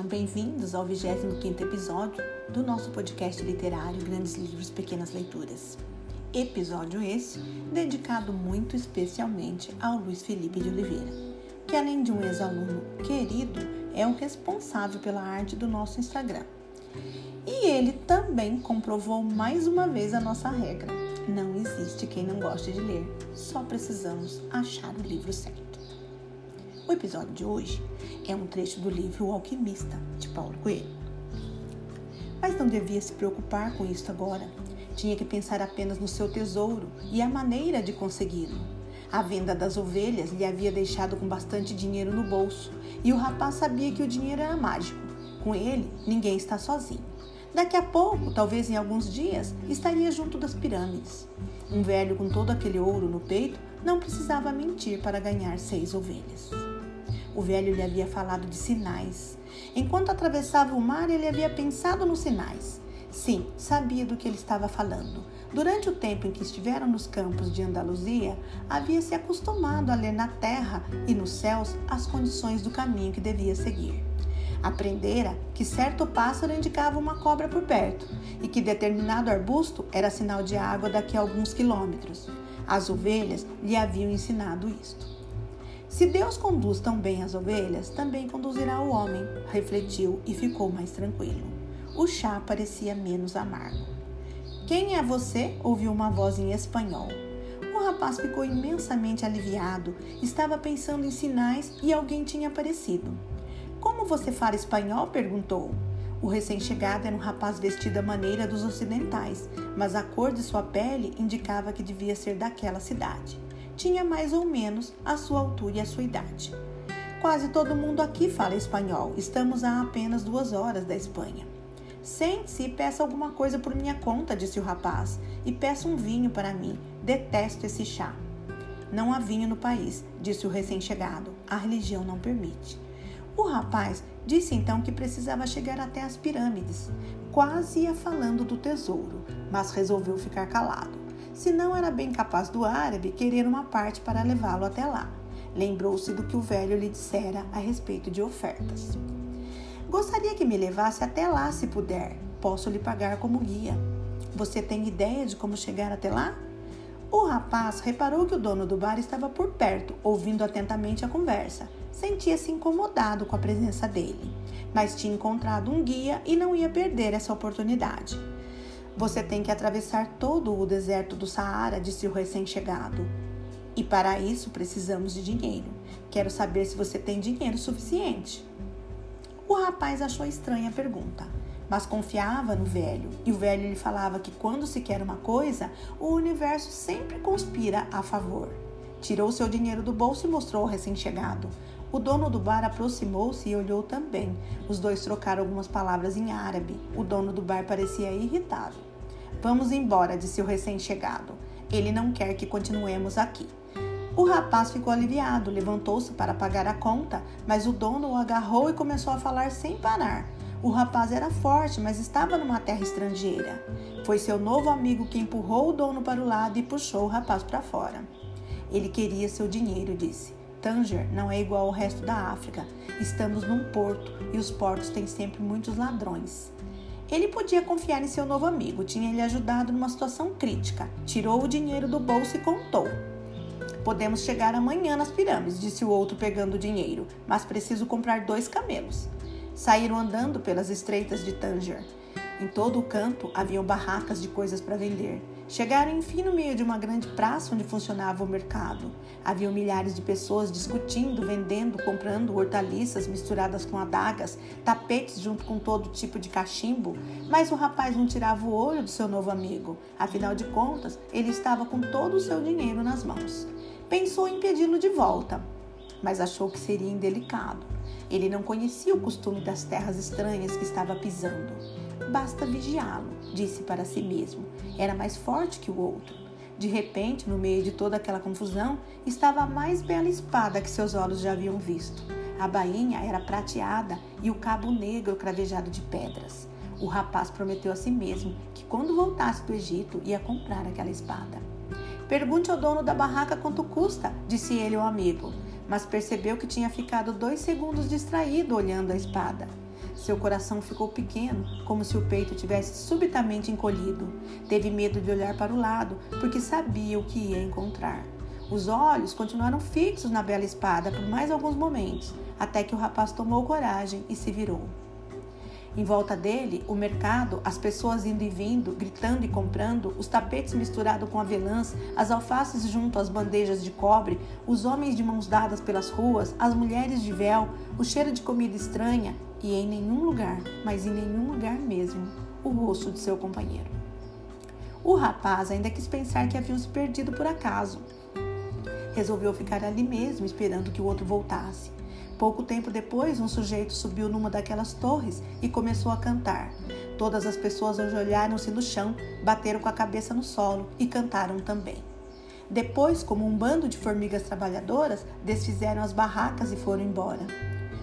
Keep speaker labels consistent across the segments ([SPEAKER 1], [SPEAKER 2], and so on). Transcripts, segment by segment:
[SPEAKER 1] Sejam bem-vindos ao 25º episódio do nosso podcast literário Grandes Livros, Pequenas Leituras. Episódio esse dedicado muito especialmente ao Luiz Felipe de Oliveira, que além de um ex-aluno querido, é o responsável pela arte do nosso Instagram. E ele também comprovou mais uma vez a nossa regra. Não existe quem não goste de ler, só precisamos achar o livro certo. O episódio de hoje é um trecho do livro O Alquimista, de Paulo Coelho. Mas não devia se preocupar com isso agora. Tinha que pensar apenas no seu tesouro e a maneira de consegui-lo. A venda das ovelhas lhe havia deixado com bastante dinheiro no bolso e o rapaz sabia que o dinheiro era mágico. Com ele, ninguém está sozinho. Daqui a pouco, talvez em alguns dias, estaria junto das pirâmides. Um velho com todo aquele ouro no peito não precisava mentir para ganhar seis ovelhas. O velho lhe havia falado de sinais. Enquanto atravessava o mar, ele havia pensado nos sinais. Sim, sabia do que ele estava falando. Durante o tempo em que estiveram nos campos de Andaluzia, havia se acostumado a ler na terra e nos céus as condições do caminho que devia seguir. Aprendera que certo pássaro indicava uma cobra por perto e que determinado arbusto era sinal de água daqui a alguns quilômetros. As ovelhas lhe haviam ensinado isto. Se Deus conduz tão bem as ovelhas, também conduzirá o homem, refletiu e ficou mais tranquilo. O chá parecia menos amargo. Quem é você? ouviu uma voz em espanhol. O rapaz ficou imensamente aliviado. Estava pensando em sinais e alguém tinha aparecido. Como você fala espanhol? perguntou. O recém-chegado era um rapaz vestido à maneira dos ocidentais, mas a cor de sua pele indicava que devia ser daquela cidade tinha mais ou menos a sua altura e a sua idade. Quase todo mundo aqui fala espanhol. Estamos a apenas duas horas da Espanha. Sente-se e peça alguma coisa por minha conta, disse o rapaz, e peça um vinho para mim. Detesto esse chá. Não há vinho no país, disse o recém-chegado. A religião não permite. O rapaz disse então que precisava chegar até as pirâmides. Quase ia falando do tesouro, mas resolveu ficar calado se não era bem capaz do árabe querer uma parte para levá-lo até lá. Lembrou-se do que o velho lhe dissera a respeito de ofertas. Gostaria que me levasse até lá se puder. Posso lhe pagar como guia. Você tem ideia de como chegar até lá? O rapaz reparou que o dono do bar estava por perto, ouvindo atentamente a conversa. Sentia-se incomodado com a presença dele, mas tinha encontrado um guia e não ia perder essa oportunidade. Você tem que atravessar todo o deserto do Saara, disse o recém-chegado. E para isso precisamos de dinheiro. Quero saber se você tem dinheiro suficiente. O rapaz achou estranha a pergunta, mas confiava no velho, e o velho lhe falava que quando se quer uma coisa, o universo sempre conspira a favor. Tirou seu dinheiro do bolso e mostrou ao recém-chegado. O dono do bar aproximou-se e olhou também. Os dois trocaram algumas palavras em árabe. O dono do bar parecia irritado. Vamos embora, disse o recém-chegado. Ele não quer que continuemos aqui. O rapaz ficou aliviado, levantou-se para pagar a conta, mas o dono o agarrou e começou a falar sem parar. O rapaz era forte, mas estava numa terra estrangeira. Foi seu novo amigo que empurrou o dono para o lado e puxou o rapaz para fora. Ele queria seu dinheiro, disse. Tanger não é igual ao resto da África. Estamos num porto e os portos têm sempre muitos ladrões. Ele podia confiar em seu novo amigo, tinha lhe ajudado numa situação crítica. Tirou o dinheiro do bolso e contou. Podemos chegar amanhã nas pirâmides, disse o outro pegando o dinheiro, mas preciso comprar dois camelos. Saíram andando pelas estreitas de Tanger. Em todo o campo haviam barracas de coisas para vender. Chegaram enfim no meio de uma grande praça onde funcionava o mercado. Havia milhares de pessoas discutindo, vendendo, comprando hortaliças misturadas com adagas, tapetes junto com todo tipo de cachimbo, mas o rapaz não tirava o olho do seu novo amigo. Afinal de contas, ele estava com todo o seu dinheiro nas mãos. Pensou em pedi-lo de volta, mas achou que seria indelicado. Ele não conhecia o costume das terras estranhas que estava pisando. Basta vigiá-lo, disse para si mesmo. Era mais forte que o outro. De repente, no meio de toda aquela confusão, estava a mais bela espada que seus olhos já haviam visto. A bainha era prateada e o cabo negro cravejado de pedras. O rapaz prometeu a si mesmo que quando voltasse do Egito ia comprar aquela espada. Pergunte ao dono da barraca quanto custa, disse ele ao amigo, mas percebeu que tinha ficado dois segundos distraído olhando a espada. Seu coração ficou pequeno, como se o peito tivesse subitamente encolhido. Teve medo de olhar para o lado, porque sabia o que ia encontrar. Os olhos continuaram fixos na bela espada por mais alguns momentos, até que o rapaz tomou coragem e se virou. Em volta dele, o mercado, as pessoas indo e vindo, gritando e comprando, os tapetes misturados com avelãs, as alfaces junto às bandejas de cobre, os homens de mãos dadas pelas ruas, as mulheres de véu, o cheiro de comida estranha e em nenhum lugar, mas em nenhum lugar mesmo, o rosto de seu companheiro. O rapaz ainda quis pensar que haviam se perdido por acaso. Resolveu ficar ali mesmo, esperando que o outro voltasse. Pouco tempo depois, um sujeito subiu numa daquelas torres e começou a cantar. Todas as pessoas ajoelharam-se no chão, bateram com a cabeça no solo e cantaram também. Depois, como um bando de formigas trabalhadoras, desfizeram as barracas e foram embora.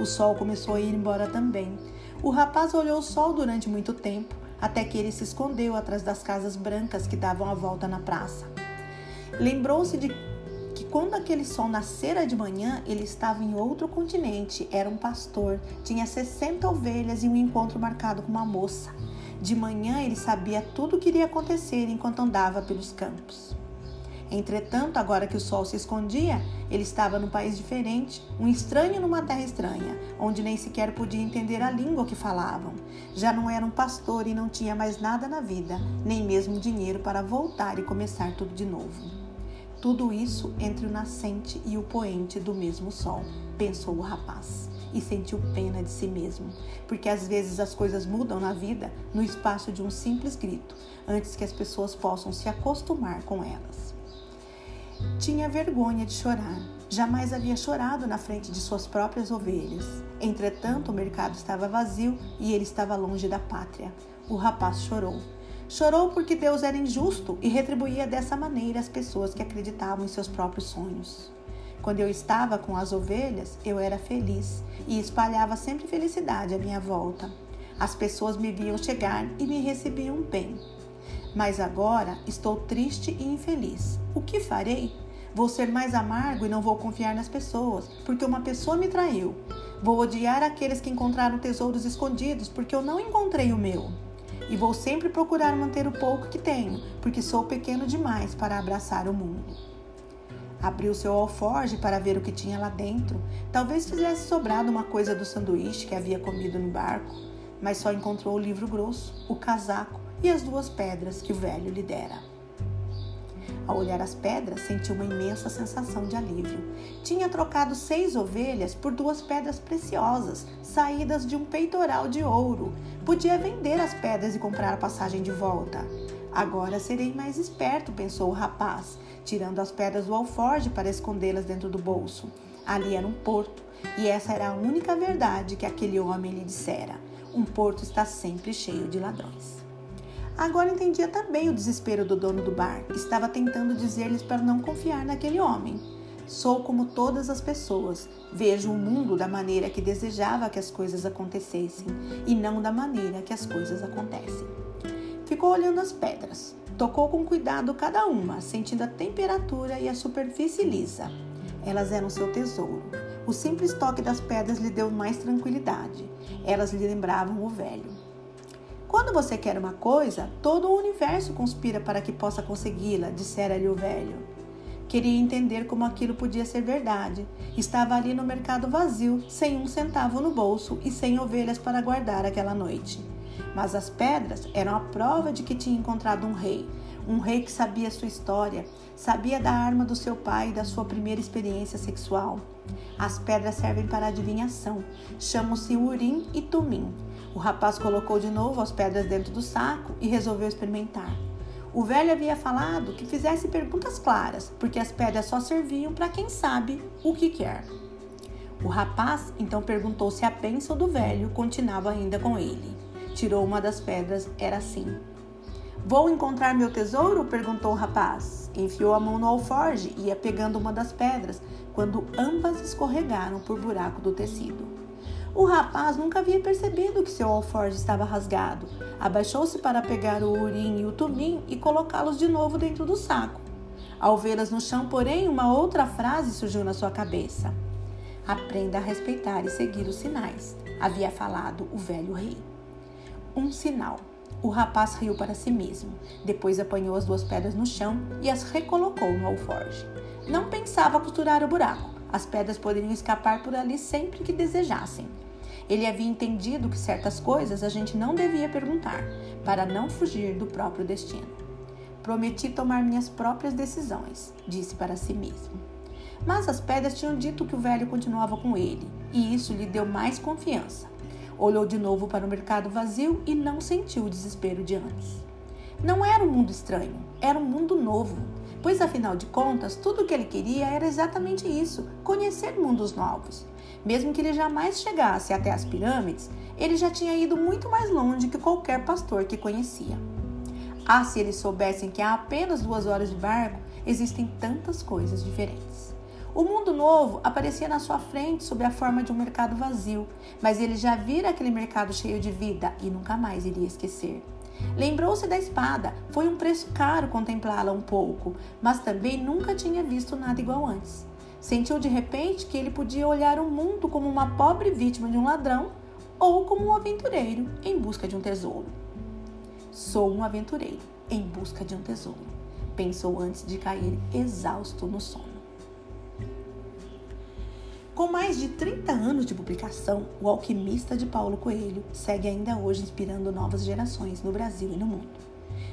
[SPEAKER 1] O sol começou a ir embora também. O rapaz olhou o sol durante muito tempo, até que ele se escondeu atrás das casas brancas que davam a volta na praça. Lembrou-se de que quando aquele sol nascera de manhã, ele estava em outro continente, era um pastor, tinha 60 ovelhas e um encontro marcado com uma moça. De manhã ele sabia tudo o que iria acontecer enquanto andava pelos campos. Entretanto, agora que o sol se escondia, ele estava num país diferente, um estranho numa terra estranha, onde nem sequer podia entender a língua que falavam. Já não era um pastor e não tinha mais nada na vida, nem mesmo dinheiro para voltar e começar tudo de novo. Tudo isso entre o nascente e o poente do mesmo sol, pensou o rapaz, e sentiu pena de si mesmo, porque às vezes as coisas mudam na vida no espaço de um simples grito, antes que as pessoas possam se acostumar com elas. Tinha vergonha de chorar. Jamais havia chorado na frente de suas próprias ovelhas. Entretanto, o mercado estava vazio e ele estava longe da pátria. O rapaz chorou. Chorou porque Deus era injusto e retribuía dessa maneira as pessoas que acreditavam em seus próprios sonhos. Quando eu estava com as ovelhas, eu era feliz e espalhava sempre felicidade à minha volta. As pessoas me viam chegar e me recebiam bem. Mas agora estou triste e infeliz. O que farei? Vou ser mais amargo e não vou confiar nas pessoas, porque uma pessoa me traiu. Vou odiar aqueles que encontraram tesouros escondidos, porque eu não encontrei o meu e vou sempre procurar manter o pouco que tenho, porque sou pequeno demais para abraçar o mundo. Abriu seu alforge para ver o que tinha lá dentro. Talvez fizesse sobrado uma coisa do sanduíche que havia comido no barco, mas só encontrou o livro grosso, o casaco e as duas pedras que o velho lhe dera. Ao olhar as pedras, sentiu uma imensa sensação de alívio. Tinha trocado seis ovelhas por duas pedras preciosas, saídas de um peitoral de ouro. Podia vender as pedras e comprar a passagem de volta. Agora serei mais esperto, pensou o rapaz, tirando as pedras do alforge para escondê-las dentro do bolso. Ali era um porto, e essa era a única verdade que aquele homem lhe dissera. Um porto está sempre cheio de ladrões. Agora entendia também o desespero do dono do bar. Estava tentando dizer-lhes para não confiar naquele homem. Sou como todas as pessoas. Vejo o mundo da maneira que desejava que as coisas acontecessem e não da maneira que as coisas acontecem. Ficou olhando as pedras. Tocou com cuidado cada uma, sentindo a temperatura e a superfície lisa. Elas eram seu tesouro. O simples toque das pedras lhe deu mais tranquilidade. Elas lhe lembravam o velho. Quando você quer uma coisa, todo o universo conspira para que possa consegui-la, dissera-lhe o velho. Queria entender como aquilo podia ser verdade. Estava ali no mercado vazio, sem um centavo no bolso e sem ovelhas para guardar aquela noite. Mas as pedras eram a prova de que tinha encontrado um rei, um rei que sabia sua história, sabia da arma do seu pai e da sua primeira experiência sexual. As pedras servem para adivinhação, chamam-se Urim e Tumim. O rapaz colocou de novo as pedras dentro do saco e resolveu experimentar. O velho havia falado que fizesse perguntas claras, porque as pedras só serviam para quem sabe o que quer. O rapaz então perguntou se a bênção do velho continuava ainda com ele. Tirou uma das pedras, era assim: Vou encontrar meu tesouro? perguntou o rapaz. Enfiou a mão no alforge e ia pegando uma das pedras, quando ambas escorregaram por buraco do tecido. O rapaz nunca havia percebido que seu alforje estava rasgado. Abaixou-se para pegar o urim e o tumim e colocá-los de novo dentro do saco. Ao vê-las no chão, porém, uma outra frase surgiu na sua cabeça. Aprenda a respeitar e seguir os sinais, havia falado o velho rei. Um sinal. O rapaz riu para si mesmo, depois apanhou as duas pedras no chão e as recolocou no alforge. Não pensava costurar o buraco. As pedras poderiam escapar por ali sempre que desejassem. Ele havia entendido que certas coisas a gente não devia perguntar, para não fugir do próprio destino. Prometi tomar minhas próprias decisões, disse para si mesmo. Mas as pedras tinham dito que o velho continuava com ele, e isso lhe deu mais confiança. Olhou de novo para o mercado vazio e não sentiu o desespero de antes. Não era um mundo estranho, era um mundo novo, pois afinal de contas, tudo o que ele queria era exatamente isso: conhecer mundos novos. Mesmo que ele jamais chegasse até as pirâmides, ele já tinha ido muito mais longe que qualquer pastor que conhecia. Ah, se eles soubessem que há apenas duas horas de barco, existem tantas coisas diferentes. O mundo novo aparecia na sua frente sob a forma de um mercado vazio, mas ele já vira aquele mercado cheio de vida e nunca mais iria esquecer. Lembrou-se da espada, foi um preço caro contemplá-la um pouco, mas também nunca tinha visto nada igual antes. Sentiu de repente que ele podia olhar o mundo como uma pobre vítima de um ladrão ou como um aventureiro em busca de um tesouro. Sou um aventureiro em busca de um tesouro, pensou antes de cair exausto no sono. Com mais de 30 anos de publicação, O Alquimista de Paulo Coelho segue ainda hoje inspirando novas gerações no Brasil e no mundo.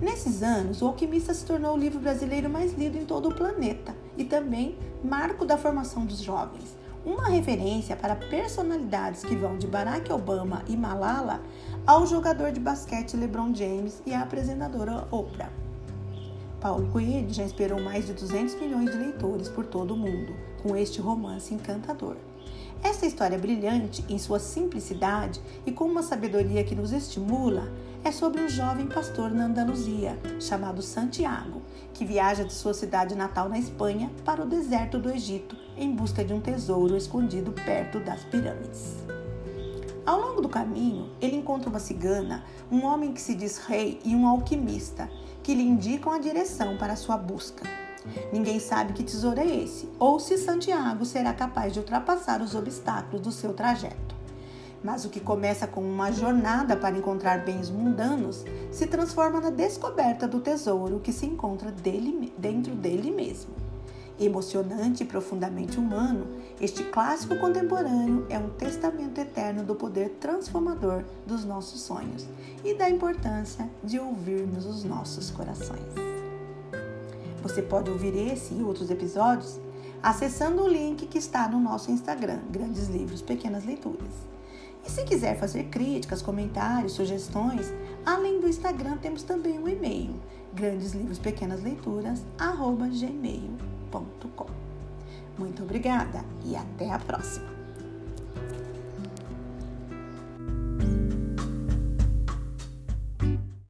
[SPEAKER 1] Nesses anos, O Alquimista se tornou o livro brasileiro mais lido em todo o planeta e também marco da formação dos jovens, uma referência para personalidades que vão de Barack Obama e Malala ao jogador de basquete LeBron James e à apresentadora Oprah. Paulo Coelho já inspirou mais de 200 milhões de leitores por todo o mundo com este romance encantador. Esta história brilhante em sua simplicidade e com uma sabedoria que nos estimula é sobre um jovem pastor na Andaluzia, chamado Santiago, que viaja de sua cidade natal na Espanha para o deserto do Egito em busca de um tesouro escondido perto das pirâmides. Ao longo do caminho, ele encontra uma cigana, um homem que se diz rei e um alquimista, que lhe indicam a direção para sua busca. Ninguém sabe que tesouro é esse, ou se Santiago será capaz de ultrapassar os obstáculos do seu trajeto. Mas o que começa com uma jornada para encontrar bens mundanos se transforma na descoberta do tesouro que se encontra dele, dentro dele mesmo. Emocionante e profundamente humano, este clássico contemporâneo é um testamento eterno do poder transformador dos nossos sonhos e da importância de ouvirmos os nossos corações. Você pode ouvir esse e outros episódios acessando o link que está no nosso Instagram, Grandes Livros, Pequenas Leituras. E se quiser fazer críticas, comentários, sugestões, além do Instagram, temos também um e-mail, grandeslivros_pequenas_leituras@gmail.com. Muito obrigada e até a próxima!